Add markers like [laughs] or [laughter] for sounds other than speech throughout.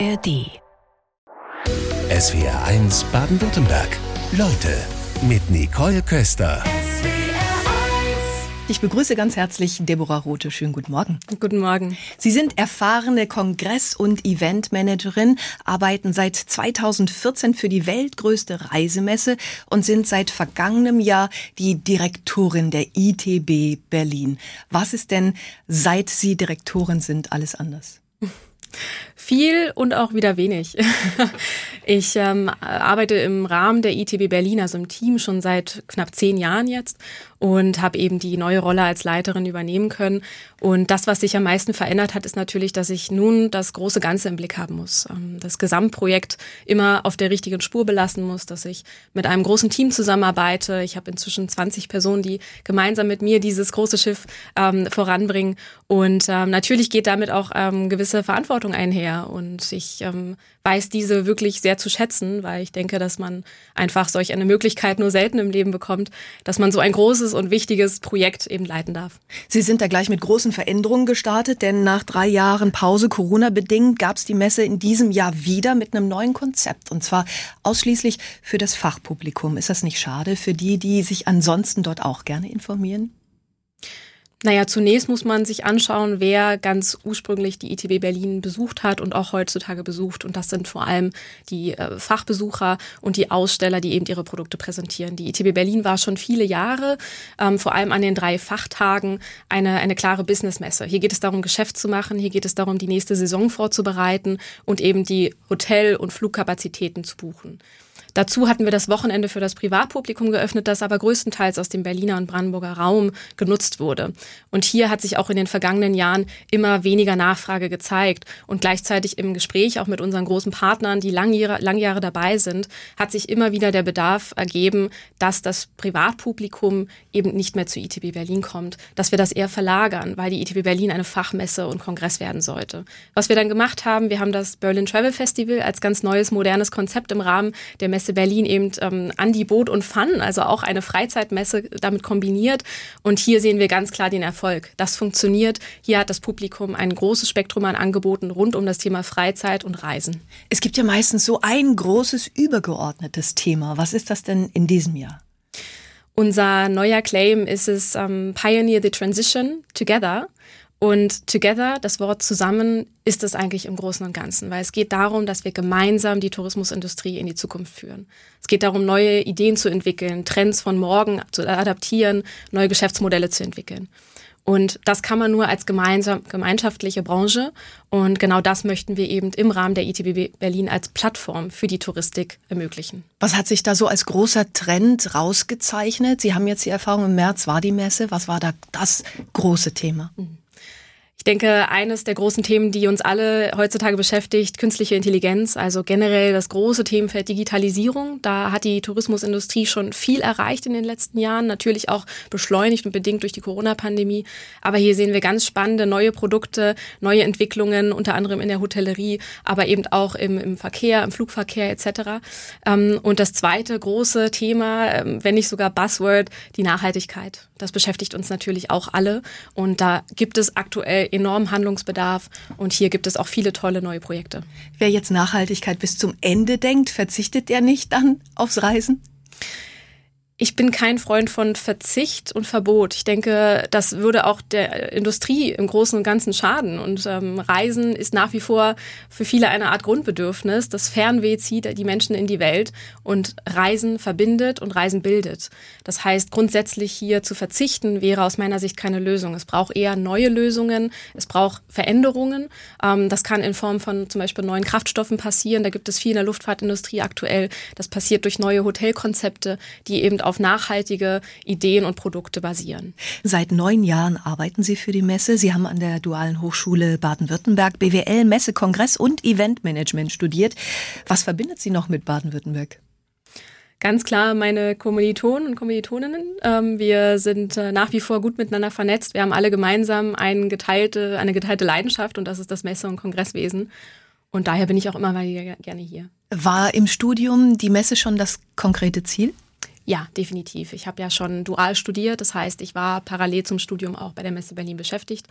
ARD. SWR 1 Baden-Württemberg. Leute mit Nicole Köster. Ich begrüße ganz herzlich Deborah Rote. Schönen guten Morgen. Guten Morgen. Sie sind erfahrene Kongress- und Eventmanagerin, arbeiten seit 2014 für die weltgrößte Reisemesse und sind seit vergangenem Jahr die Direktorin der ITB Berlin. Was ist denn, seit Sie Direktorin sind, alles anders? [laughs] Viel und auch wieder wenig. [laughs] Ich ähm, arbeite im Rahmen der ITB Berlin, also im Team, schon seit knapp zehn Jahren jetzt und habe eben die neue Rolle als Leiterin übernehmen können. Und das, was sich am meisten verändert hat, ist natürlich, dass ich nun das große Ganze im Blick haben muss. Ähm, das Gesamtprojekt immer auf der richtigen Spur belassen muss, dass ich mit einem großen Team zusammenarbeite. Ich habe inzwischen 20 Personen, die gemeinsam mit mir dieses große Schiff ähm, voranbringen. Und ähm, natürlich geht damit auch ähm, gewisse Verantwortung einher. Und ich ähm, weiß diese wirklich sehr zu schätzen, weil ich denke, dass man einfach solch eine Möglichkeit nur selten im Leben bekommt, dass man so ein großes und wichtiges Projekt eben leiten darf. Sie sind da gleich mit großen Veränderungen gestartet, denn nach drei Jahren Pause Corona-bedingt gab es die Messe in diesem Jahr wieder mit einem neuen Konzept und zwar ausschließlich für das Fachpublikum. Ist das nicht schade für die, die sich ansonsten dort auch gerne informieren? Naja, zunächst muss man sich anschauen, wer ganz ursprünglich die ITB Berlin besucht hat und auch heutzutage besucht. Und das sind vor allem die äh, Fachbesucher und die Aussteller, die eben ihre Produkte präsentieren. Die ITB Berlin war schon viele Jahre, ähm, vor allem an den drei Fachtagen, eine, eine klare Businessmesse. Hier geht es darum, Geschäft zu machen, hier geht es darum, die nächste Saison vorzubereiten und eben die Hotel- und Flugkapazitäten zu buchen. Dazu hatten wir das Wochenende für das Privatpublikum geöffnet, das aber größtenteils aus dem Berliner und Brandenburger Raum genutzt wurde. Und hier hat sich auch in den vergangenen Jahren immer weniger Nachfrage gezeigt. Und gleichzeitig im Gespräch auch mit unseren großen Partnern, die Langjahre, Langjahre dabei sind, hat sich immer wieder der Bedarf ergeben, dass das Privatpublikum eben nicht mehr zu ITB Berlin kommt, dass wir das eher verlagern, weil die ITB Berlin eine Fachmesse und Kongress werden sollte. Was wir dann gemacht haben, wir haben das Berlin Travel Festival als ganz neues, modernes Konzept im Rahmen der Messe Messe Berlin eben ähm, an die Boot und Fun, also auch eine Freizeitmesse damit kombiniert. Und hier sehen wir ganz klar den Erfolg. Das funktioniert. Hier hat das Publikum ein großes Spektrum an Angeboten rund um das Thema Freizeit und Reisen. Es gibt ja meistens so ein großes übergeordnetes Thema. Was ist das denn in diesem Jahr? Unser neuer Claim ist es um, ähm, Pioneer the Transition Together. Und together, das Wort zusammen, ist es eigentlich im Großen und Ganzen, weil es geht darum, dass wir gemeinsam die Tourismusindustrie in die Zukunft führen. Es geht darum, neue Ideen zu entwickeln, Trends von morgen zu adaptieren, neue Geschäftsmodelle zu entwickeln. Und das kann man nur als gemeinsam, gemeinschaftliche Branche. Und genau das möchten wir eben im Rahmen der ITB Berlin als Plattform für die Touristik ermöglichen. Was hat sich da so als großer Trend rausgezeichnet? Sie haben jetzt die Erfahrung, im März war die Messe. Was war da das große Thema? Mhm. Ich denke, eines der großen Themen, die uns alle heutzutage beschäftigt, künstliche Intelligenz, also generell das große Themenfeld Digitalisierung. Da hat die Tourismusindustrie schon viel erreicht in den letzten Jahren, natürlich auch beschleunigt und bedingt durch die Corona-Pandemie. Aber hier sehen wir ganz spannende neue Produkte, neue Entwicklungen, unter anderem in der Hotellerie, aber eben auch im, im Verkehr, im Flugverkehr etc. Ähm, und das zweite große Thema, ähm, wenn nicht sogar Buzzword, die Nachhaltigkeit. Das beschäftigt uns natürlich auch alle. Und da gibt es aktuell enormen Handlungsbedarf. Und hier gibt es auch viele tolle neue Projekte. Wer jetzt Nachhaltigkeit bis zum Ende denkt, verzichtet der nicht dann aufs Reisen? Ich bin kein Freund von Verzicht und Verbot. Ich denke, das würde auch der Industrie im Großen und Ganzen schaden. Und ähm, Reisen ist nach wie vor für viele eine Art Grundbedürfnis. Das Fernweh zieht die Menschen in die Welt und Reisen verbindet und Reisen bildet. Das heißt, grundsätzlich hier zu verzichten wäre aus meiner Sicht keine Lösung. Es braucht eher neue Lösungen. Es braucht Veränderungen. Ähm, das kann in Form von zum Beispiel neuen Kraftstoffen passieren. Da gibt es viel in der Luftfahrtindustrie aktuell. Das passiert durch neue Hotelkonzepte, die eben auf nachhaltige Ideen und Produkte basieren. Seit neun Jahren arbeiten Sie für die Messe. Sie haben an der Dualen Hochschule Baden-Württemberg BWL, Messe, Kongress und Eventmanagement studiert. Was verbindet Sie noch mit Baden-Württemberg? Ganz klar meine Kommilitonen und Kommilitoninnen. Ähm, wir sind äh, nach wie vor gut miteinander vernetzt. Wir haben alle gemeinsam eine geteilte, eine geteilte Leidenschaft und das ist das Messe- und Kongresswesen. Und daher bin ich auch immer mal gerne hier. War im Studium die Messe schon das konkrete Ziel? Ja, definitiv. Ich habe ja schon dual studiert, das heißt, ich war parallel zum Studium auch bei der Messe Berlin beschäftigt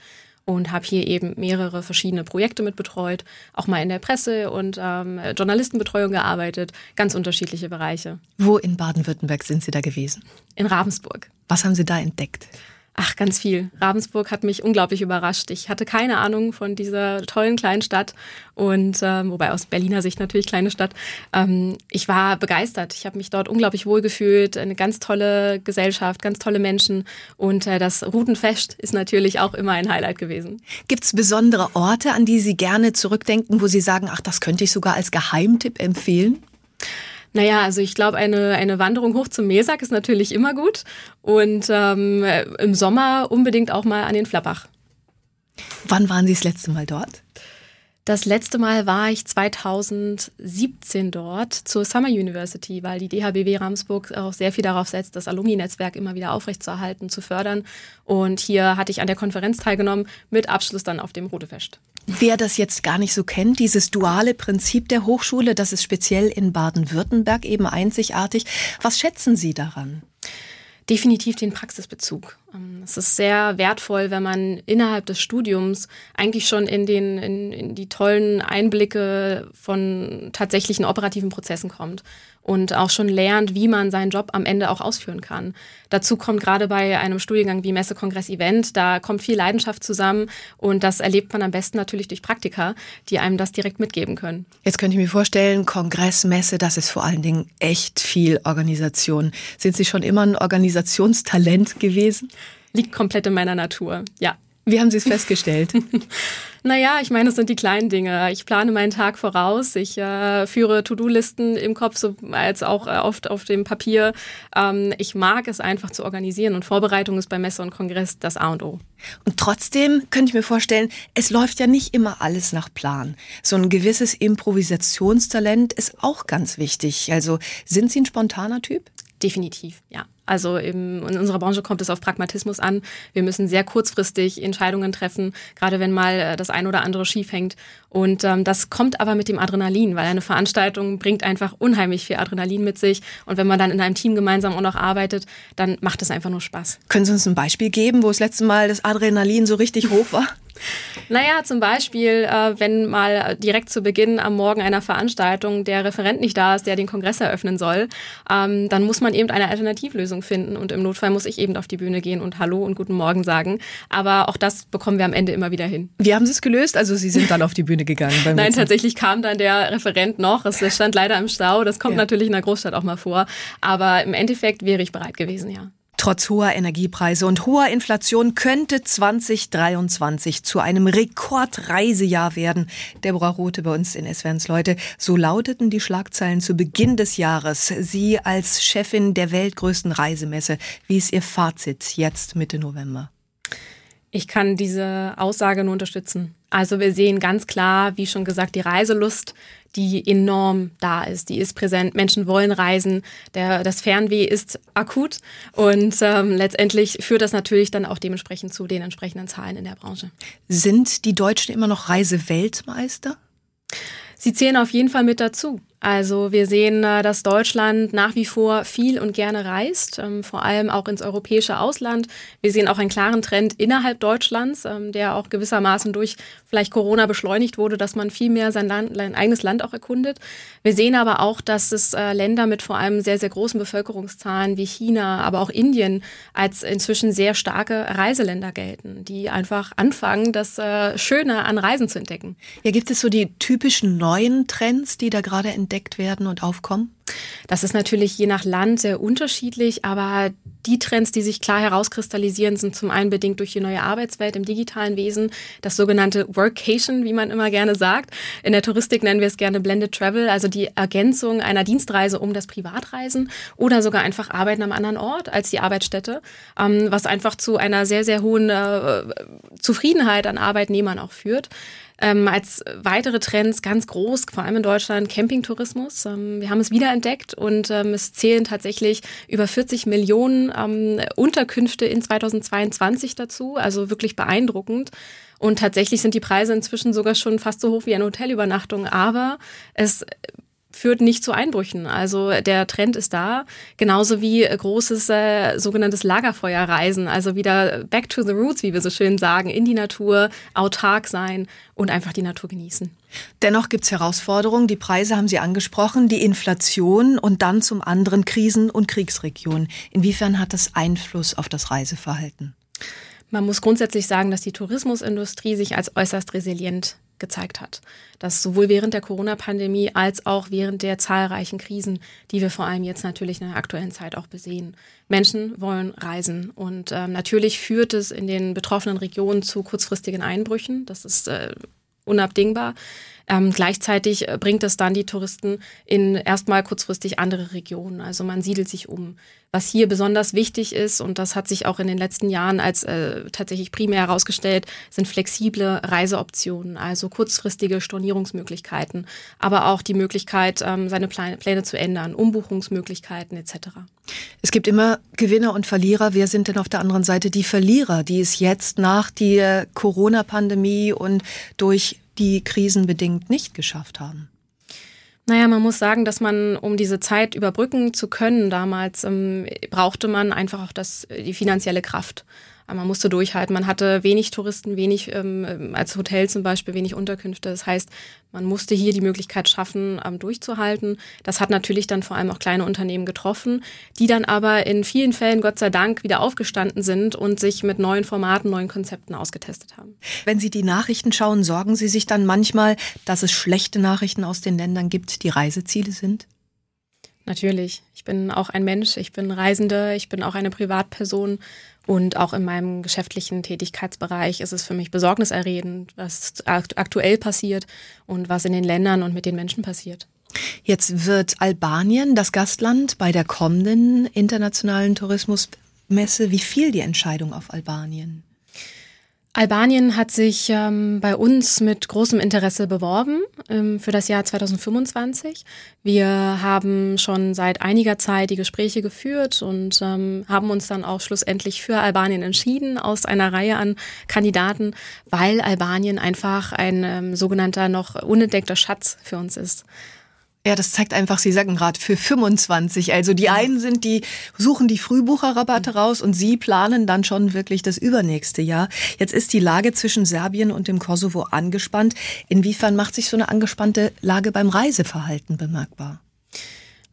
und habe hier eben mehrere verschiedene Projekte mit betreut, auch mal in der Presse und ähm, Journalistenbetreuung gearbeitet, ganz unterschiedliche Bereiche. Wo in Baden-Württemberg sind Sie da gewesen? In Ravensburg. Was haben Sie da entdeckt? Ach, ganz viel. Ravensburg hat mich unglaublich überrascht. Ich hatte keine Ahnung von dieser tollen kleinen Stadt und ähm, wobei aus Berliner Sicht natürlich kleine Stadt. Ähm, ich war begeistert. Ich habe mich dort unglaublich wohl gefühlt. Eine ganz tolle Gesellschaft, ganz tolle Menschen und äh, das Routenfest ist natürlich auch immer ein Highlight gewesen. Gibt es besondere Orte, an die Sie gerne zurückdenken, wo Sie sagen, ach, das könnte ich sogar als Geheimtipp empfehlen? Naja, also ich glaube, eine, eine Wanderung hoch zum Meersack ist natürlich immer gut. Und ähm, im Sommer unbedingt auch mal an den Flappach. Wann waren Sie das letzte Mal dort? Das letzte Mal war ich 2017 dort zur Summer University, weil die DHBW Ramsburg auch sehr viel darauf setzt, das Alumni-Netzwerk immer wieder aufrechtzuerhalten, zu fördern. Und hier hatte ich an der Konferenz teilgenommen, mit Abschluss dann auf dem Rodefest. Wer das jetzt gar nicht so kennt, dieses duale Prinzip der Hochschule, das ist speziell in Baden-Württemberg eben einzigartig. Was schätzen Sie daran? definitiv den Praxisbezug. Ähm, es ist sehr wertvoll, wenn man innerhalb des Studiums eigentlich schon in, den, in, in die tollen Einblicke von tatsächlichen operativen Prozessen kommt und auch schon lernt, wie man seinen Job am Ende auch ausführen kann. Dazu kommt gerade bei einem Studiengang wie Messe, Kongress, Event, da kommt viel Leidenschaft zusammen und das erlebt man am besten natürlich durch Praktika, die einem das direkt mitgeben können. Jetzt könnte ich mir vorstellen, Kongress, Messe, das ist vor allen Dingen echt viel Organisation. Sind Sie schon immer ein Organisationstalent gewesen? Liegt komplett in meiner Natur, ja. Wie haben Sie es festgestellt? [laughs] naja, ich meine, es sind die kleinen Dinge. Ich plane meinen Tag voraus. Ich äh, führe To-Do-Listen im Kopf, so als auch äh, oft auf dem Papier. Ähm, ich mag es einfach zu organisieren und Vorbereitung ist bei Messe und Kongress das A und O. Und trotzdem könnte ich mir vorstellen, es läuft ja nicht immer alles nach Plan. So ein gewisses Improvisationstalent ist auch ganz wichtig. Also sind Sie ein spontaner Typ? Definitiv, ja. Also in unserer Branche kommt es auf Pragmatismus an. Wir müssen sehr kurzfristig Entscheidungen treffen, gerade wenn mal äh, das ein oder andere schief hängt. Und ähm, das kommt aber mit dem Adrenalin, weil eine Veranstaltung bringt einfach unheimlich viel Adrenalin mit sich. Und wenn man dann in einem Team gemeinsam auch noch arbeitet, dann macht es einfach nur Spaß. Können Sie uns ein Beispiel geben, wo das letzte Mal das Adrenalin so richtig hoch war? [laughs] Naja, zum Beispiel, äh, wenn mal direkt zu Beginn am Morgen einer Veranstaltung der Referent nicht da ist, der den Kongress eröffnen soll, ähm, dann muss man eben eine Alternativlösung finden und im Notfall muss ich eben auf die Bühne gehen und Hallo und Guten Morgen sagen. Aber auch das bekommen wir am Ende immer wieder hin. Wie haben Sie es gelöst? Also Sie sind dann auf die Bühne gegangen? [laughs] Nein, Witzen. tatsächlich kam dann der Referent noch. Es stand leider im Stau. Das kommt ja. natürlich in der Großstadt auch mal vor. Aber im Endeffekt wäre ich bereit gewesen, ja. Trotz hoher Energiepreise und hoher Inflation könnte 2023 zu einem Rekordreisejahr werden. Deborah Rote bei uns in SWRs Leute. So lauteten die Schlagzeilen zu Beginn des Jahres. Sie als Chefin der weltgrößten Reisemesse. Wie ist Ihr Fazit jetzt Mitte November? Ich kann diese Aussage nur unterstützen. Also wir sehen ganz klar, wie schon gesagt, die Reiselust, die enorm da ist, die ist präsent. Menschen wollen reisen. Der, das Fernweh ist akut und ähm, letztendlich führt das natürlich dann auch dementsprechend zu den entsprechenden Zahlen in der Branche. Sind die Deutschen immer noch Reiseweltmeister? Sie zählen auf jeden Fall mit dazu. Also wir sehen, äh, dass Deutschland nach wie vor viel und gerne reist, ähm, vor allem auch ins europäische Ausland. Wir sehen auch einen klaren Trend innerhalb Deutschlands, ähm, der auch gewissermaßen durch vielleicht Corona beschleunigt wurde, dass man viel mehr sein, Land, sein eigenes Land auch erkundet. Wir sehen aber auch, dass es äh, Länder mit vor allem sehr, sehr großen Bevölkerungszahlen wie China, aber auch Indien als inzwischen sehr starke Reiseländer gelten, die einfach anfangen, das äh, Schöne an Reisen zu entdecken. Ja, gibt es so die typischen neuen Trends, die da gerade entdeckt entdeckt werden und aufkommen? Das ist natürlich je nach Land sehr unterschiedlich, aber die Trends, die sich klar herauskristallisieren, sind zum einen bedingt durch die neue Arbeitswelt im digitalen Wesen, das sogenannte Workation, wie man immer gerne sagt. In der Touristik nennen wir es gerne Blended Travel, also die Ergänzung einer Dienstreise um das Privatreisen oder sogar einfach Arbeiten am anderen Ort als die Arbeitsstätte, ähm, was einfach zu einer sehr, sehr hohen äh, Zufriedenheit an Arbeitnehmern auch führt. Ähm, als weitere Trends ganz groß, vor allem in Deutschland, Campingtourismus. Ähm, wir haben es wiederentdeckt und ähm, es zählen tatsächlich über 40 Millionen ähm, Unterkünfte in 2022 dazu. Also wirklich beeindruckend. Und tatsächlich sind die Preise inzwischen sogar schon fast so hoch wie eine Hotelübernachtung. Aber es führt nicht zu Einbrüchen. Also der Trend ist da, genauso wie großes äh, sogenanntes Lagerfeuerreisen, also wieder back to the roots, wie wir so schön sagen, in die Natur, autark sein und einfach die Natur genießen. Dennoch gibt es Herausforderungen, die Preise haben Sie angesprochen, die Inflation und dann zum anderen Krisen- und Kriegsregionen. Inwiefern hat das Einfluss auf das Reiseverhalten? Man muss grundsätzlich sagen, dass die Tourismusindustrie sich als äußerst resilient gezeigt hat. Das sowohl während der Corona-Pandemie als auch während der zahlreichen Krisen, die wir vor allem jetzt natürlich in der aktuellen Zeit auch besehen. Menschen wollen reisen und äh, natürlich führt es in den betroffenen Regionen zu kurzfristigen Einbrüchen. Das ist äh, unabdingbar. Ähm, gleichzeitig äh, bringt es dann die Touristen in erstmal kurzfristig andere Regionen. Also man siedelt sich um. Was hier besonders wichtig ist, und das hat sich auch in den letzten Jahren als äh, tatsächlich primär herausgestellt, sind flexible Reiseoptionen, also kurzfristige Stornierungsmöglichkeiten, aber auch die Möglichkeit, ähm, seine Pläne zu ändern, Umbuchungsmöglichkeiten etc. Es gibt immer Gewinner und Verlierer. Wer sind denn auf der anderen Seite die Verlierer, die es jetzt nach der Corona-Pandemie und durch die krisenbedingt nicht geschafft haben? Naja, man muss sagen, dass man, um diese Zeit überbrücken zu können, damals ähm, brauchte man einfach auch das, die finanzielle Kraft. Man musste durchhalten. Man hatte wenig Touristen, wenig ähm, als Hotel zum Beispiel, wenig Unterkünfte. Das heißt, man musste hier die Möglichkeit schaffen, ähm, durchzuhalten. Das hat natürlich dann vor allem auch kleine Unternehmen getroffen, die dann aber in vielen Fällen, Gott sei Dank, wieder aufgestanden sind und sich mit neuen Formaten, neuen Konzepten ausgetestet haben. Wenn Sie die Nachrichten schauen, sorgen Sie sich dann manchmal, dass es schlechte Nachrichten aus den Ländern gibt, die Reiseziele sind? Natürlich. Ich bin auch ein Mensch, ich bin Reisende, ich bin auch eine Privatperson und auch in meinem geschäftlichen Tätigkeitsbereich ist es für mich besorgniserregend, was aktuell passiert und was in den Ländern und mit den Menschen passiert. Jetzt wird Albanien das Gastland bei der kommenden internationalen Tourismusmesse. Wie fiel die Entscheidung auf Albanien? Albanien hat sich ähm, bei uns mit großem Interesse beworben ähm, für das Jahr 2025. Wir haben schon seit einiger Zeit die Gespräche geführt und ähm, haben uns dann auch schlussendlich für Albanien entschieden aus einer Reihe an Kandidaten, weil Albanien einfach ein ähm, sogenannter noch unentdeckter Schatz für uns ist. Ja, das zeigt einfach, Sie sagen gerade für 25. Also die einen sind die, suchen die Frühbucherrabatte raus und Sie planen dann schon wirklich das übernächste Jahr. Jetzt ist die Lage zwischen Serbien und dem Kosovo angespannt. Inwiefern macht sich so eine angespannte Lage beim Reiseverhalten bemerkbar?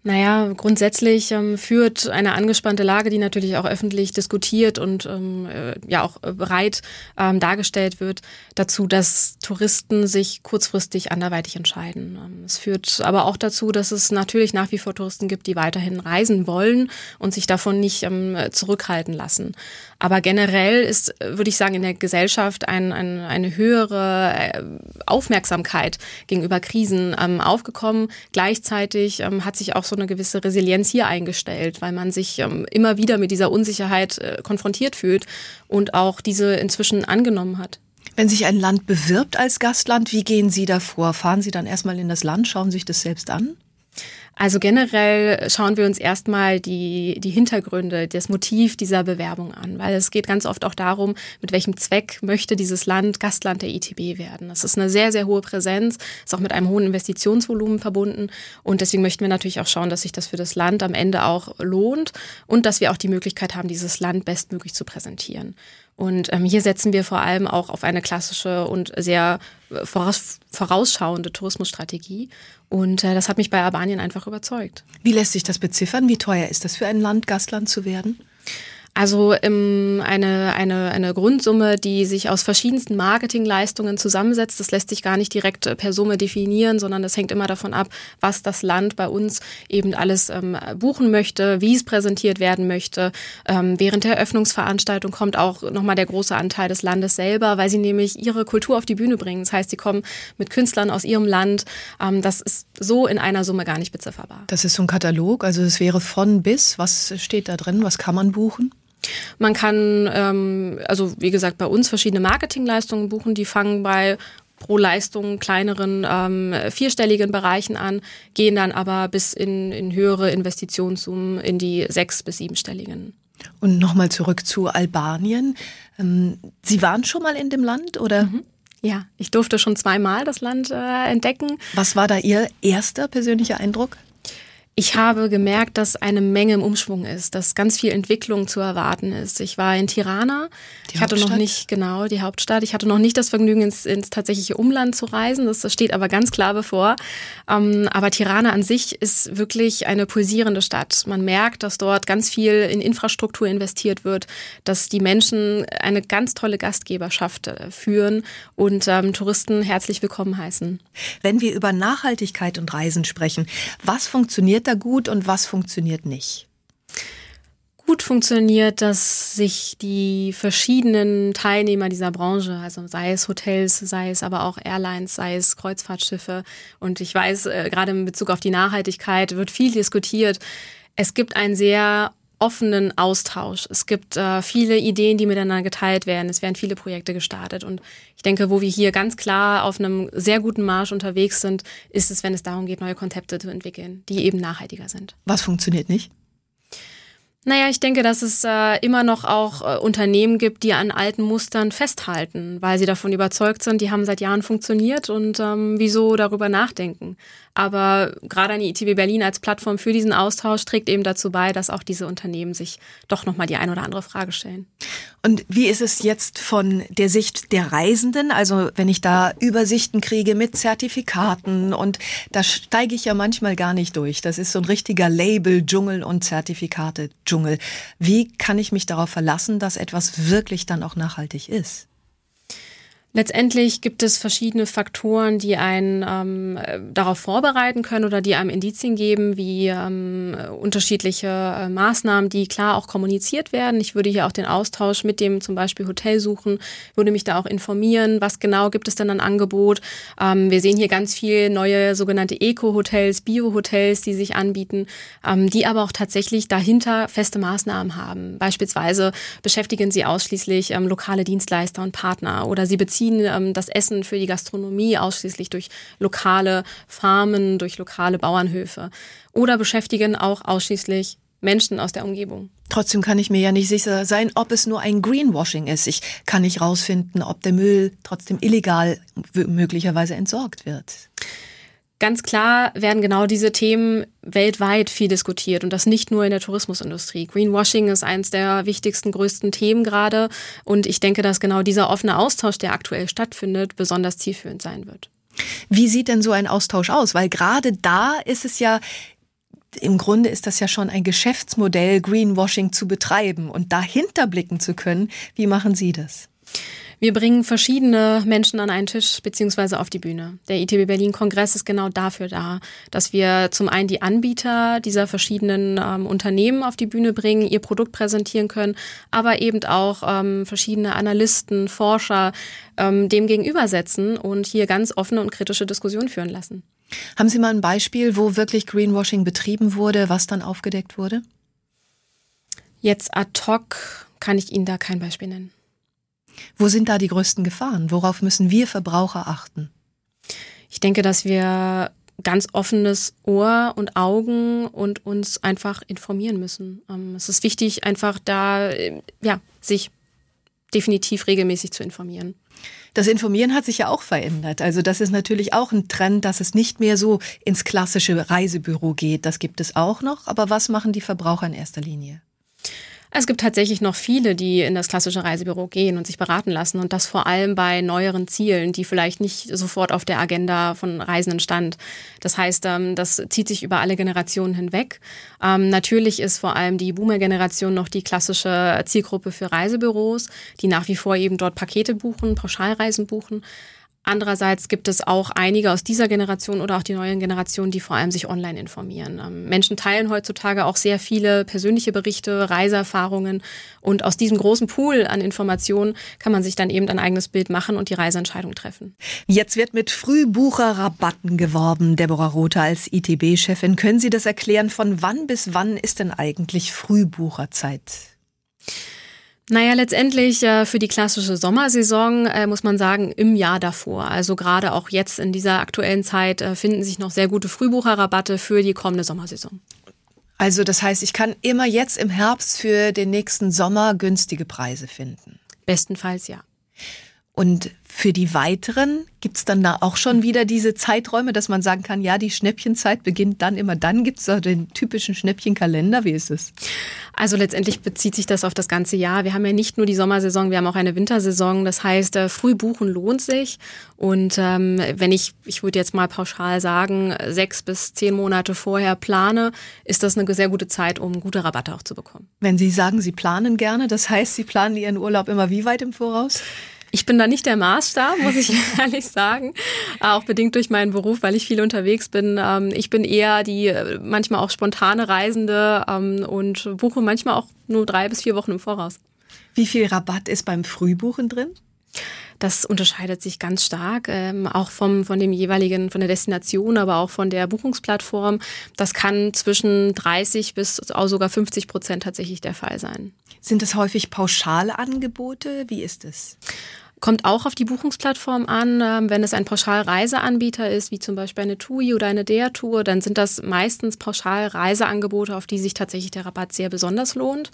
Naja, grundsätzlich ähm, führt eine angespannte Lage, die natürlich auch öffentlich diskutiert und ähm, äh, ja auch äh, breit ähm, dargestellt wird, dazu, dass Touristen sich kurzfristig anderweitig entscheiden. Ähm, es führt aber auch dazu, dass es natürlich nach wie vor Touristen gibt, die weiterhin reisen wollen und sich davon nicht ähm, zurückhalten lassen. Aber generell ist, würde ich sagen, in der Gesellschaft ein, ein, eine höhere äh, Aufmerksamkeit gegenüber Krisen ähm, aufgekommen. Gleichzeitig ähm, hat sich auch so eine gewisse Resilienz hier eingestellt, weil man sich ähm, immer wieder mit dieser Unsicherheit äh, konfrontiert fühlt und auch diese inzwischen angenommen hat. Wenn sich ein Land bewirbt als Gastland, wie gehen Sie davor? Fahren Sie dann erstmal in das Land, schauen sich das selbst an? Also generell schauen wir uns erstmal die, die Hintergründe, das Motiv dieser Bewerbung an, weil es geht ganz oft auch darum, mit welchem Zweck möchte dieses Land Gastland der ITB werden. Das ist eine sehr, sehr hohe Präsenz, ist auch mit einem hohen Investitionsvolumen verbunden und deswegen möchten wir natürlich auch schauen, dass sich das für das Land am Ende auch lohnt und dass wir auch die Möglichkeit haben, dieses Land bestmöglich zu präsentieren. Und ähm, hier setzen wir vor allem auch auf eine klassische und sehr äh, voraus, vorausschauende Tourismusstrategie. Und äh, das hat mich bei Albanien einfach überzeugt. Wie lässt sich das beziffern? Wie teuer ist das für ein Land, Gastland zu werden? Also ähm, eine, eine, eine Grundsumme, die sich aus verschiedensten Marketingleistungen zusammensetzt. Das lässt sich gar nicht direkt äh, per Summe definieren, sondern das hängt immer davon ab, was das Land bei uns eben alles ähm, buchen möchte, wie es präsentiert werden möchte. Ähm, während der Eröffnungsveranstaltung kommt auch nochmal der große Anteil des Landes selber, weil sie nämlich ihre Kultur auf die Bühne bringen. Das heißt, sie kommen mit Künstlern aus ihrem Land. Ähm, das ist so in einer Summe gar nicht bezifferbar. Das ist so ein Katalog, also es wäre von bis. Was steht da drin? Was kann man buchen? Man kann, ähm, also wie gesagt, bei uns verschiedene Marketingleistungen buchen, die fangen bei pro Leistung kleineren ähm, vierstelligen Bereichen an, gehen dann aber bis in, in höhere Investitionssummen in die sechs- bis siebenstelligen. Und nochmal zurück zu Albanien. Ähm, Sie waren schon mal in dem Land oder? Mhm. Ja, ich durfte schon zweimal das Land äh, entdecken. Was war da Ihr erster persönlicher Eindruck? Ich habe gemerkt, dass eine Menge im Umschwung ist, dass ganz viel Entwicklung zu erwarten ist. Ich war in Tirana. Die ich hatte Hauptstadt? noch nicht, genau, die Hauptstadt. Ich hatte noch nicht das Vergnügen, ins, ins tatsächliche Umland zu reisen. Das, das steht aber ganz klar bevor. Ähm, aber Tirana an sich ist wirklich eine pulsierende Stadt. Man merkt, dass dort ganz viel in Infrastruktur investiert wird, dass die Menschen eine ganz tolle Gastgeberschaft äh, führen und ähm, Touristen herzlich willkommen heißen. Wenn wir über Nachhaltigkeit und Reisen sprechen, was funktioniert da gut und was funktioniert nicht? Gut funktioniert, dass sich die verschiedenen Teilnehmer dieser Branche, also sei es Hotels, sei es aber auch Airlines, sei es Kreuzfahrtschiffe und ich weiß, äh, gerade in Bezug auf die Nachhaltigkeit wird viel diskutiert. Es gibt ein sehr offenen Austausch. Es gibt äh, viele Ideen, die miteinander geteilt werden. Es werden viele Projekte gestartet. Und ich denke, wo wir hier ganz klar auf einem sehr guten Marsch unterwegs sind, ist es, wenn es darum geht, neue Konzepte zu entwickeln, die eben nachhaltiger sind. Was funktioniert nicht? Naja, ich denke, dass es äh, immer noch auch äh, Unternehmen gibt, die an alten Mustern festhalten, weil sie davon überzeugt sind, die haben seit Jahren funktioniert und ähm, wieso darüber nachdenken. Aber gerade an die ITB Berlin als Plattform für diesen Austausch trägt eben dazu bei, dass auch diese Unternehmen sich doch nochmal die ein oder andere Frage stellen. Und wie ist es jetzt von der Sicht der Reisenden? Also wenn ich da Übersichten kriege mit Zertifikaten und da steige ich ja manchmal gar nicht durch. Das ist so ein richtiger Label-Dschungel und Zertifikate-Dschungel. Wie kann ich mich darauf verlassen, dass etwas wirklich dann auch nachhaltig ist? Letztendlich gibt es verschiedene Faktoren, die einen ähm, darauf vorbereiten können oder die einem Indizien geben, wie ähm, unterschiedliche äh, Maßnahmen, die klar auch kommuniziert werden. Ich würde hier auch den Austausch mit dem zum Beispiel Hotel suchen, würde mich da auch informieren, was genau gibt es denn an Angebot. Ähm, wir sehen hier ganz viel neue sogenannte Eco-Hotels, Bio-Hotels, die sich anbieten, ähm, die aber auch tatsächlich dahinter feste Maßnahmen haben. Beispielsweise beschäftigen sie ausschließlich ähm, lokale Dienstleister und Partner oder sie beziehen beziehen ähm, das Essen für die Gastronomie ausschließlich durch lokale Farmen, durch lokale Bauernhöfe oder beschäftigen auch ausschließlich Menschen aus der Umgebung. Trotzdem kann ich mir ja nicht sicher sein, ob es nur ein Greenwashing ist. Ich kann nicht rausfinden, ob der Müll trotzdem illegal möglicherweise entsorgt wird. Ganz klar werden genau diese Themen weltweit viel diskutiert und das nicht nur in der Tourismusindustrie. Greenwashing ist eines der wichtigsten, größten Themen gerade und ich denke, dass genau dieser offene Austausch, der aktuell stattfindet, besonders zielführend sein wird. Wie sieht denn so ein Austausch aus? Weil gerade da ist es ja im Grunde ist das ja schon ein Geschäftsmodell, Greenwashing zu betreiben und dahinter blicken zu können. Wie machen Sie das? Wir bringen verschiedene Menschen an einen Tisch beziehungsweise auf die Bühne. Der ITB Berlin Kongress ist genau dafür da, dass wir zum einen die Anbieter dieser verschiedenen ähm, Unternehmen auf die Bühne bringen, ihr Produkt präsentieren können, aber eben auch ähm, verschiedene Analysten, Forscher ähm, dem gegenübersetzen und hier ganz offene und kritische Diskussionen führen lassen. Haben Sie mal ein Beispiel, wo wirklich Greenwashing betrieben wurde, was dann aufgedeckt wurde? Jetzt ad hoc kann ich Ihnen da kein Beispiel nennen. Wo sind da die größten Gefahren? Worauf müssen wir Verbraucher achten? Ich denke, dass wir ganz offenes Ohr und Augen und uns einfach informieren müssen. Ähm, es ist wichtig, einfach da, äh, ja, sich definitiv regelmäßig zu informieren. Das Informieren hat sich ja auch verändert. Also das ist natürlich auch ein Trend, dass es nicht mehr so ins klassische Reisebüro geht. Das gibt es auch noch. Aber was machen die Verbraucher in erster Linie? Es gibt tatsächlich noch viele, die in das klassische Reisebüro gehen und sich beraten lassen und das vor allem bei neueren Zielen, die vielleicht nicht sofort auf der Agenda von Reisenden stand. Das heißt, ähm, das zieht sich über alle Generationen hinweg. Ähm, natürlich ist vor allem die Boomer-Generation noch die klassische Zielgruppe für Reisebüros, die nach wie vor eben dort Pakete buchen, Pauschalreisen buchen. Andererseits gibt es auch einige aus dieser Generation oder auch die neuen Generationen, die vor allem sich online informieren. Ähm, Menschen teilen heutzutage auch sehr viele persönliche Berichte, Reiseerfahrungen und aus diesem großen Pool an Informationen kann man sich dann eben ein eigenes Bild machen und die Reiseentscheidung treffen. Jetzt wird mit Frühbucherrabatten geworben. Deborah Rothe als ITB-Chefin. Können Sie das erklären? Von wann bis wann ist denn eigentlich Frühbucherzeit? Naja, letztendlich äh, für die klassische Sommersaison äh, muss man sagen, im Jahr davor. Also gerade auch jetzt in dieser aktuellen Zeit äh, finden sich noch sehr gute Frühbucherrabatte für die kommende Sommersaison. Also das heißt, ich kann immer jetzt im Herbst für den nächsten Sommer günstige Preise finden. Bestenfalls ja. Und Für die weiteren gibt es dann da auch schon wieder diese Zeiträume, dass man sagen kann, ja, die Schnäppchenzeit beginnt dann immer dann. Gibt es den typischen Schnäppchenkalender? Wie ist es? Also letztendlich bezieht sich das auf das ganze Jahr. Wir haben ja nicht nur die Sommersaison, wir haben auch eine Wintersaison. Das heißt, äh, früh buchen lohnt sich. Und ähm, wenn ich, ich würde jetzt mal pauschal sagen, sechs bis zehn Monate vorher plane, ist das eine sehr gute Zeit, um gute Rabatte auch zu bekommen. Wenn Sie sagen, Sie planen gerne, das heißt, Sie planen Ihren Urlaub immer wie weit im Voraus? Ich bin da nicht der Maßstab, muss ich [laughs] ehrlich sagen. Auch bedingt durch meinen Beruf, weil ich viel unterwegs bin. Ähm, ich bin eher die äh, manchmal auch spontane Reisende ähm, und buche manchmal auch nur drei bis vier Wochen im Voraus. Wie viel Rabatt ist beim Frühbuchen drin? Das unterscheidet sich ganz stark, ähm, auch vom, von dem jeweiligen, von der Destination, aber auch von der Buchungsplattform. Das kann zwischen 30 bis auch sogar 50 Prozent tatsächlich der Fall sein. Sind es häufig pauschale Angebote? Wie ist es? Kommt auch auf die Buchungsplattform an. Ähm, wenn es ein Pauschalreiseanbieter ist, wie zum Beispiel eine TUI oder eine DER-Tour, dann sind das meistens Pauschalreiseangebote, auf die sich tatsächlich der Rabatt sehr besonders lohnt.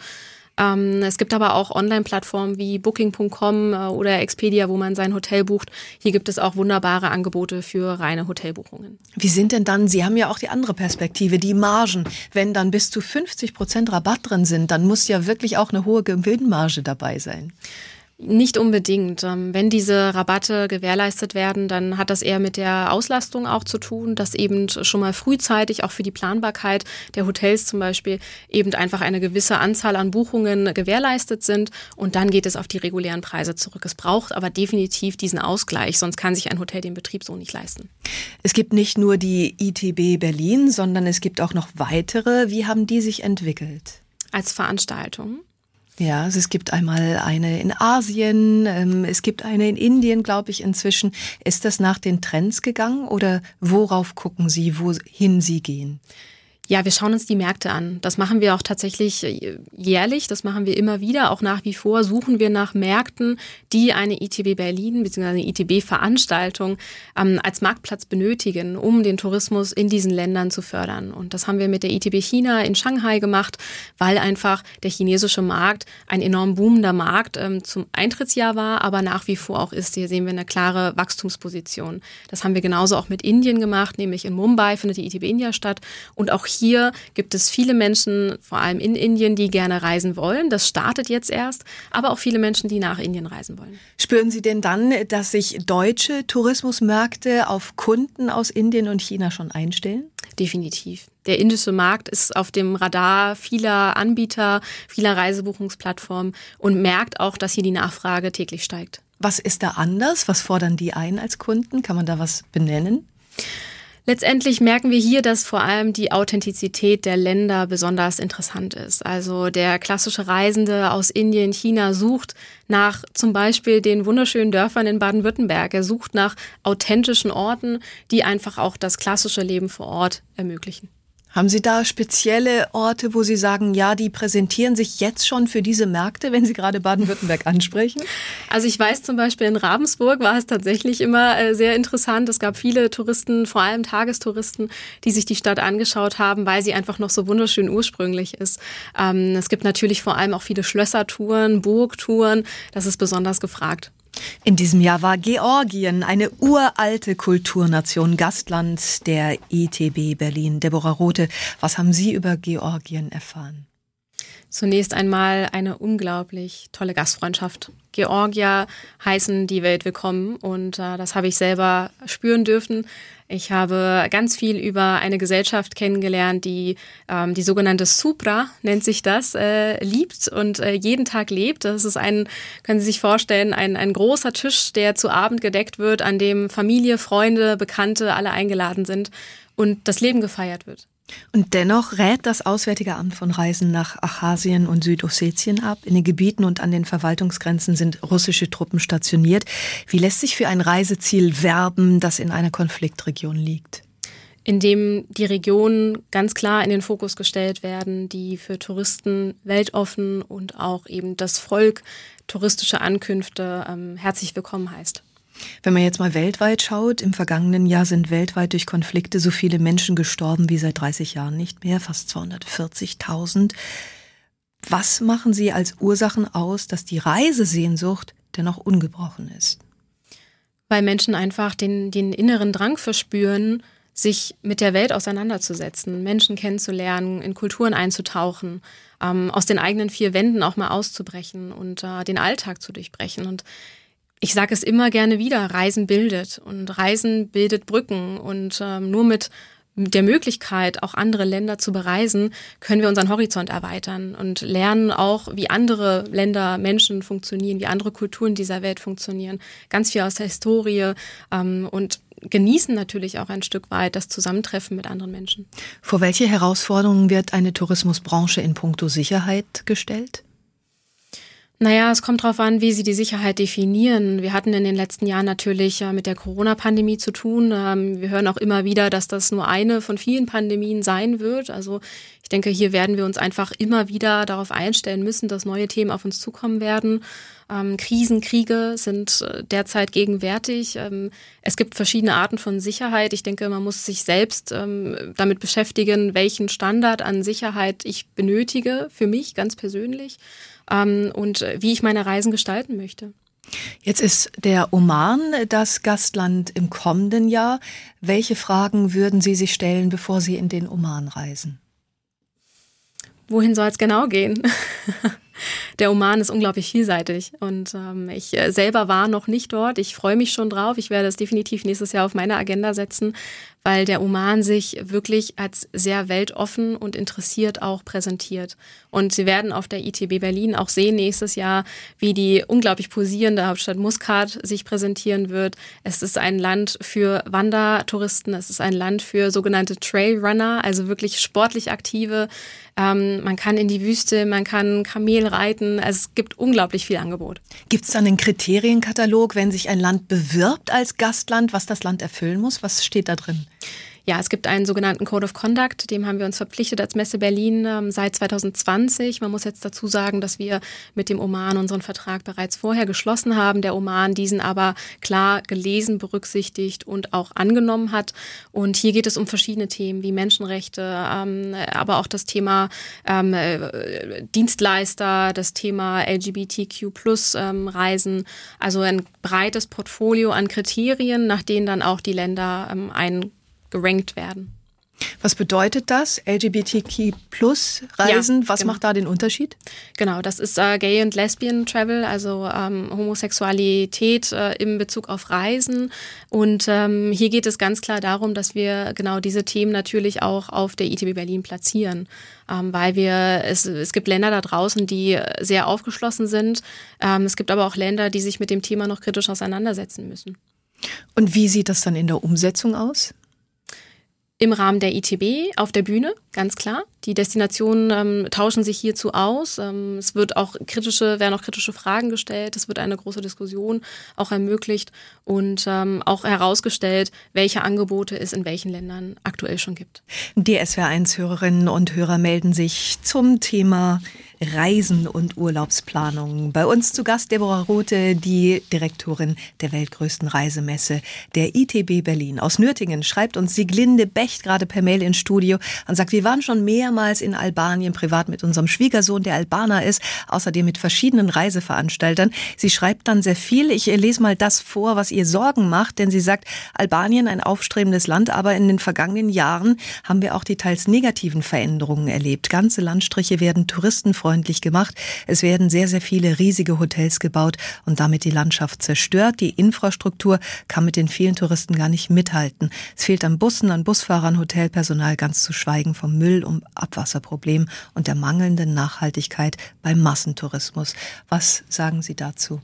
Ähm, es gibt aber auch Online-Plattformen wie Booking.com äh, oder Expedia, wo man sein Hotel bucht. Hier gibt es auch wunderbare Angebote für reine Hotelbuchungen. Wie sind denn dann, Sie haben ja auch die andere Perspektive, die Margen. Wenn dann bis zu 50 Prozent Rabatt drin sind, dann muss ja wirklich auch eine hohe Gewinnmarge dabei sein. Nicht unbedingt. Ähm, wenn diese Rabatte gewährleistet werden, dann hat das eher mit der Auslastung auch zu tun, dass eben schon mal frühzeitig auch für die Planbarkeit der Hotels zum Beispiel eben einfach eine gewisse Anzahl an Buchungen gewährleistet sind und dann geht es auf die regulären Preise zurück. Es braucht aber definitiv diesen Ausgleich, sonst kann sich ein Hotel den Betrieb so nicht leisten. Es gibt nicht nur die ITB Berlin, sondern es gibt auch noch weitere. Wie haben die sich entwickelt? Als Veranstaltung. Ja, also es gibt einmal eine in Asien, ähm, es gibt eine in Indien, glaube ich, inzwischen. Ist das nach den Trends gegangen oder worauf gucken Sie, wohin Sie gehen? Ja, wir schauen uns die Märkte an. Das machen wir auch tatsächlich äh, jährlich. Das machen wir immer wieder. Auch nach wie vor suchen wir nach Märkten, die eine ITB Berlin bzw. eine ITB-Veranstaltung ähm, als Marktplatz benötigen, um den Tourismus in diesen Ländern zu fördern. Und das haben wir mit der ITB China in Shanghai gemacht, weil einfach der chinesische Markt ein enorm boomender Markt ähm, zum Eintrittsjahr war, aber nach wie vor auch ist. Hier sehen wir eine klare Wachstumsposition. Das haben wir genauso auch mit Indien gemacht, nämlich in Mumbai findet die ITB India statt und auch hier gibt es viele Menschen, vor allem in Indien, die gerne reisen wollen. Das startet jetzt erst, aber auch viele Menschen, die nach Indien reisen wollen. Spüren Sie denn dann, dass sich deutsche Tourismusmärkte auf Kunden aus Indien und China schon einstellen? Definitiv. Der indische Markt ist auf dem Radar vieler Anbieter, vieler Reisebuchungsplattformen und merkt auch, dass hier die Nachfrage täglich steigt. Was ist da anders? Was fordern die ein als Kunden? Kann man da was benennen? Letztendlich merken wir hier, dass vor allem die Authentizität der Länder besonders interessant ist. Also der klassische Reisende aus Indien, China sucht nach zum Beispiel den wunderschönen Dörfern in Baden-Württemberg. Er sucht nach authentischen Orten, die einfach auch das klassische Leben vor Ort ermöglichen. Haben Sie da spezielle Orte, wo Sie sagen, ja, die präsentieren sich jetzt schon für diese Märkte, wenn Sie gerade Baden-Württemberg [laughs] ansprechen? Also ich weiß zum Beispiel in Ravensburg war es tatsächlich immer äh, sehr interessant. Es gab viele Touristen, vor allem Tagestouristen, die sich die Stadt angeschaut haben, weil sie einfach noch so wunderschön ursprünglich ist. Ähm, es gibt natürlich vor allem auch viele Schlössertouren, Burgtouren. Das ist besonders gefragt. In diesem Jahr war Georgien, eine uralte Kulturnation, Gastland der ITB Berlin. Deborah Rothe, was haben Sie über Georgien erfahren? Zunächst einmal eine unglaublich tolle Gastfreundschaft. Georgier heißen die Welt willkommen und äh, das habe ich selber spüren dürfen. Ich habe ganz viel über eine Gesellschaft kennengelernt, die ähm, die sogenannte Supra nennt sich das, äh, liebt und äh, jeden Tag lebt. Das ist ein, können Sie sich vorstellen, ein, ein großer Tisch, der zu Abend gedeckt wird, an dem Familie, Freunde, Bekannte alle eingeladen sind und das Leben gefeiert wird. Und dennoch rät das Auswärtige Amt von Reisen nach Achasien und Südossetien ab. In den Gebieten und an den Verwaltungsgrenzen sind russische Truppen stationiert. Wie lässt sich für ein Reiseziel werben, das in einer Konfliktregion liegt? Indem die Regionen ganz klar in den Fokus gestellt werden, die für Touristen weltoffen und auch eben das Volk touristische Ankünfte ähm, herzlich willkommen heißt. Wenn man jetzt mal weltweit schaut, im vergangenen Jahr sind weltweit durch Konflikte so viele Menschen gestorben wie seit 30 Jahren nicht mehr, fast 240.000. Was machen Sie als Ursachen aus, dass die Reisesehnsucht dennoch ungebrochen ist? Weil Menschen einfach den, den inneren Drang verspüren, sich mit der Welt auseinanderzusetzen, Menschen kennenzulernen, in Kulturen einzutauchen, ähm, aus den eigenen vier Wänden auch mal auszubrechen und äh, den Alltag zu durchbrechen. Und ich sage es immer gerne wieder, Reisen bildet und Reisen bildet Brücken und ähm, nur mit der Möglichkeit, auch andere Länder zu bereisen, können wir unseren Horizont erweitern und lernen auch, wie andere Länder, Menschen funktionieren, wie andere Kulturen dieser Welt funktionieren. Ganz viel aus der Historie ähm, und genießen natürlich auch ein Stück weit das Zusammentreffen mit anderen Menschen. Vor welche Herausforderungen wird eine Tourismusbranche in puncto Sicherheit gestellt? Naja, es kommt darauf an, wie Sie die Sicherheit definieren. Wir hatten in den letzten Jahren natürlich mit der Corona-Pandemie zu tun. Ähm, wir hören auch immer wieder, dass das nur eine von vielen Pandemien sein wird. Also ich denke, hier werden wir uns einfach immer wieder darauf einstellen müssen, dass neue Themen auf uns zukommen werden. Ähm, Krisen, Kriege sind äh, derzeit gegenwärtig. Ähm, es gibt verschiedene Arten von Sicherheit. Ich denke, man muss sich selbst damit beschäftigen, welchen Standard an Sicherheit ich benötige, für mich ganz persönlich, ähm, und wie ich meine Reisen gestalten möchte. Jetzt ist der Oman das Gastland im kommenden Jahr. Welche Fragen würden Sie sich stellen, bevor Sie in den Oman reisen? Wohin soll es genau gehen? [laughs] der Oman ist unglaublich vielseitig und ähm, ich äh, selber war noch nicht dort. Ich freue mich schon drauf. Ich werde es definitiv nächstes Jahr auf meine Agenda setzen, weil der Oman sich wirklich als sehr weltoffen und interessiert auch präsentiert. Und Sie werden auf der ITB Berlin auch sehen nächstes Jahr, wie die unglaublich posierende Hauptstadt Muscat sich präsentieren wird. Es ist ein Land für Wandertouristen, es ist ein Land für sogenannte Trailrunner, also wirklich sportlich aktive. Ähm, man kann in die Wüste, man kann Kamel reiten. Also es gibt unglaublich viel Angebot. Gibt es dann einen Kriterienkatalog, wenn sich ein Land bewirbt als Gastland, was das Land erfüllen muss? Was steht da drin? Ja, es gibt einen sogenannten Code of Conduct, dem haben wir uns verpflichtet als Messe Berlin ähm, seit 2020. Man muss jetzt dazu sagen, dass wir mit dem Oman unseren Vertrag bereits vorher geschlossen haben. Der Oman diesen aber klar gelesen, berücksichtigt und auch angenommen hat. Und hier geht es um verschiedene Themen wie Menschenrechte, ähm, aber auch das Thema ähm, äh, Dienstleister, das Thema LGBTQ plus ähm, Reisen. Also ein breites Portfolio an Kriterien, nach denen dann auch die Länder ähm, ein gerankt werden. Was bedeutet das? LGBTQ plus Reisen? Ja, Was genau. macht da den Unterschied? Genau, das ist äh, Gay und Lesbian Travel, also ähm, Homosexualität äh, im Bezug auf Reisen. Und ähm, hier geht es ganz klar darum, dass wir genau diese Themen natürlich auch auf der ITB Berlin platzieren. Ähm, weil wir, es, es gibt Länder da draußen, die sehr aufgeschlossen sind. Ähm, es gibt aber auch Länder, die sich mit dem Thema noch kritisch auseinandersetzen müssen. Und wie sieht das dann in der Umsetzung aus? Im Rahmen der ITB auf der Bühne, ganz klar. Die Destinationen ähm, tauschen sich hierzu aus. Ähm, es wird auch kritische, werden auch kritische Fragen gestellt. Es wird eine große Diskussion auch ermöglicht und ähm, auch herausgestellt, welche Angebote es in welchen Ländern aktuell schon gibt. Die SWR1-Hörerinnen und Hörer melden sich zum Thema Reisen und Urlaubsplanung. Bei uns zu Gast Deborah Rothe, die Direktorin der weltgrößten Reisemesse, der ITB Berlin. Aus Nürtingen schreibt uns Sieglinde Becht gerade per Mail ins Studio und sagt, wir waren schon mehrmals in Albanien privat mit unserem Schwiegersohn, der Albaner ist, außerdem mit verschiedenen Reiseveranstaltern. Sie schreibt dann sehr viel. Ich lese mal das vor, was ihr Sorgen macht, denn sie sagt, Albanien ein aufstrebendes Land, aber in den vergangenen Jahren haben wir auch die teils negativen Veränderungen erlebt. Ganze Landstriche werden Touristen unfreundlich gemacht. Es werden sehr, sehr viele riesige Hotels gebaut und damit die Landschaft zerstört. Die Infrastruktur kann mit den vielen Touristen gar nicht mithalten. Es fehlt an Bussen, an Busfahrern, Hotelpersonal, ganz zu schweigen vom Müll- und Abwasserproblem und der mangelnden Nachhaltigkeit beim Massentourismus. Was sagen Sie dazu?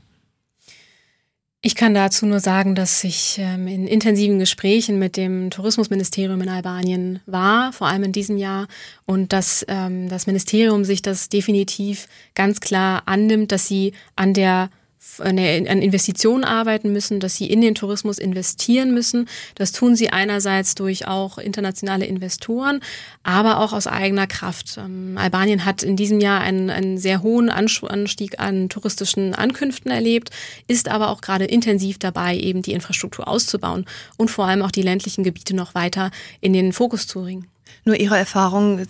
Ich kann dazu nur sagen, dass ich ähm, in intensiven Gesprächen mit dem Tourismusministerium in Albanien war, vor allem in diesem Jahr, und dass ähm, das Ministerium sich das definitiv ganz klar annimmt, dass sie an der an Investitionen arbeiten müssen, dass sie in den Tourismus investieren müssen. Das tun sie einerseits durch auch internationale Investoren, aber auch aus eigener Kraft. Ähm, Albanien hat in diesem Jahr einen, einen sehr hohen Anstieg an touristischen Ankünften erlebt, ist aber auch gerade intensiv dabei, eben die Infrastruktur auszubauen und vor allem auch die ländlichen Gebiete noch weiter in den Fokus zu bringen. Nur Ihre Erfahrung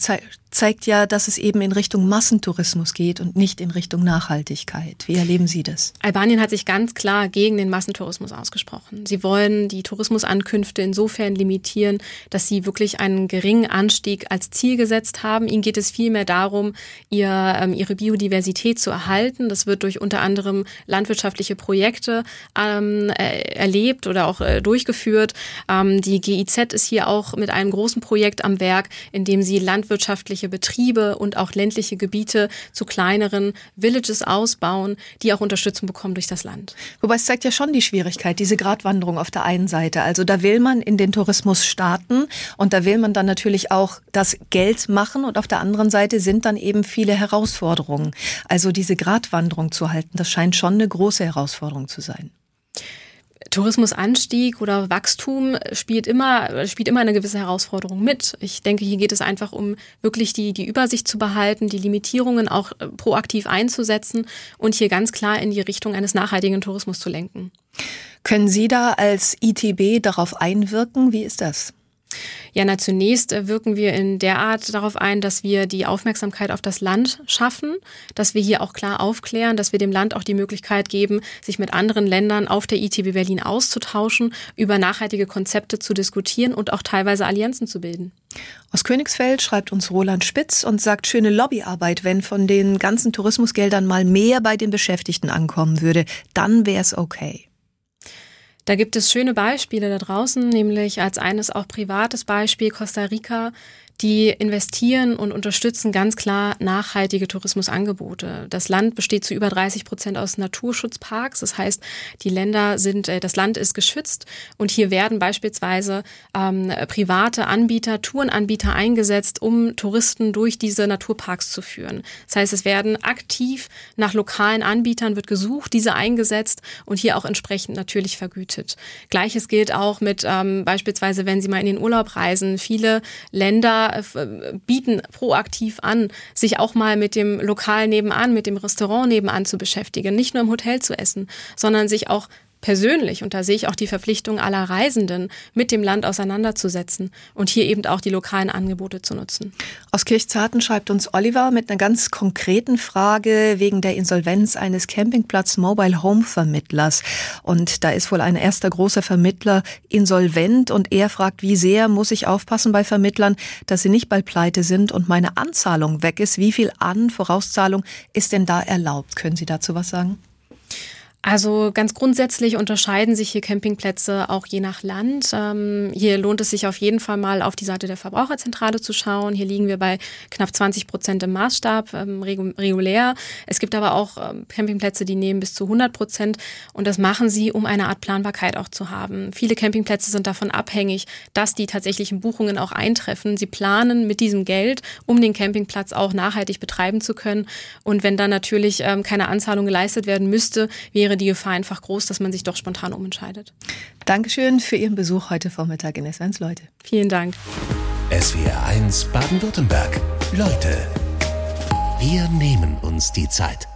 zeigt ja, dass es eben in Richtung Massentourismus geht und nicht in Richtung Nachhaltigkeit. Wie erleben Sie das? Albanien hat sich ganz klar gegen den Massentourismus ausgesprochen. Sie wollen die Tourismusankünfte insofern limitieren, dass sie wirklich einen geringen Anstieg als Ziel gesetzt haben. Ihnen geht es vielmehr darum, ihr, ähm, ihre Biodiversität zu erhalten. Das wird durch unter anderem landwirtschaftliche Projekte ähm, äh, erlebt oder auch äh, durchgeführt. Ähm, die GIZ ist hier auch mit einem großen Projekt am Werk, in dem sie landwirtschaftliche Betriebe und auch ländliche Gebiete zu kleineren Villages ausbauen, die auch Unterstützung bekommen durch das Land. Wobei es zeigt ja schon die Schwierigkeit, diese Gratwanderung auf der einen Seite. Also da will man in den Tourismus starten und da will man dann natürlich auch das Geld machen und auf der anderen Seite sind dann eben viele Herausforderungen. Also diese Gratwanderung zu halten, das scheint schon eine große Herausforderung zu sein. Tourismusanstieg oder Wachstum spielt immer, spielt immer eine gewisse Herausforderung mit. Ich denke, hier geht es einfach um wirklich die, die Übersicht zu behalten, die Limitierungen auch äh, proaktiv einzusetzen und hier ganz klar in die Richtung eines nachhaltigen Tourismus zu lenken. Können Sie da als ITB darauf einwirken? Wie ist das? Ja, na, zunächst äh, wirken wir in der Art darauf ein, dass wir die Aufmerksamkeit auf das Land schaffen, dass wir hier auch klar aufklären, dass wir dem Land auch die Möglichkeit geben, sich mit anderen Ländern auf der ITB Berlin auszutauschen, über nachhaltige Konzepte zu diskutieren und auch teilweise Allianzen zu bilden. Aus Königsfeld schreibt uns Roland Spitz und sagt schöne Lobbyarbeit, wenn von den ganzen Tourismusgeldern mal mehr bei den Beschäftigten ankommen würde, dann wäre es okay. Da gibt es schöne Beispiele da draußen, nämlich als eines auch privates Beispiel Costa Rica die investieren und unterstützen ganz klar nachhaltige Tourismusangebote. Das Land besteht zu über 30 Prozent aus Naturschutzparks. Das heißt, die Länder sind, äh, das Land ist geschützt und hier werden beispielsweise ähm, private Anbieter, Tourenanbieter eingesetzt, um Touristen durch diese Naturparks zu führen. Das heißt, es werden aktiv nach lokalen Anbietern wird gesucht, diese eingesetzt und hier auch entsprechend natürlich vergütet. Gleiches gilt auch mit ähm, beispielsweise, wenn Sie mal in den Urlaub reisen. Viele Länder äh, bieten proaktiv an, sich auch mal mit dem Lokal nebenan, mit dem Restaurant nebenan zu beschäftigen, nicht nur im Hotel zu essen, sondern sich auch persönlich, und da sehe ich auch die Verpflichtung aller Reisenden, mit dem Land auseinanderzusetzen und hier eben auch die lokalen Angebote zu nutzen. Aus Kirchzarten schreibt uns Oliver mit einer ganz konkreten Frage wegen der Insolvenz eines Campingplatz Mobile Home Vermittlers. Und da ist wohl ein erster großer Vermittler insolvent und er fragt, wie sehr muss ich aufpassen bei Vermittlern, dass sie nicht bald pleite sind und meine Anzahlung weg ist. Wie viel An Vorauszahlung ist denn da erlaubt? Können Sie dazu was sagen? Also ganz grundsätzlich unterscheiden sich hier Campingplätze auch je nach Land. Ähm, hier lohnt es sich auf jeden Fall mal auf die Seite der Verbraucherzentrale zu schauen. Hier liegen wir bei knapp 20 Prozent im Maßstab ähm, regulär. Es gibt aber auch ähm, Campingplätze, die nehmen bis zu 100 Prozent und das machen sie, um eine Art Planbarkeit auch zu haben. Viele Campingplätze sind davon abhängig, dass die tatsächlichen Buchungen auch eintreffen. Sie planen mit diesem Geld, um den Campingplatz auch nachhaltig betreiben zu können. Und wenn dann natürlich ähm, keine Anzahlung geleistet werden müsste, wäre wäre die Gefahr einfach groß, dass man sich doch spontan umentscheidet. Dankeschön für Ihren Besuch heute Vormittag in S1 Leute. Vielen Dank. SWR 1 Baden-Württemberg. Leute, wir nehmen uns die Zeit.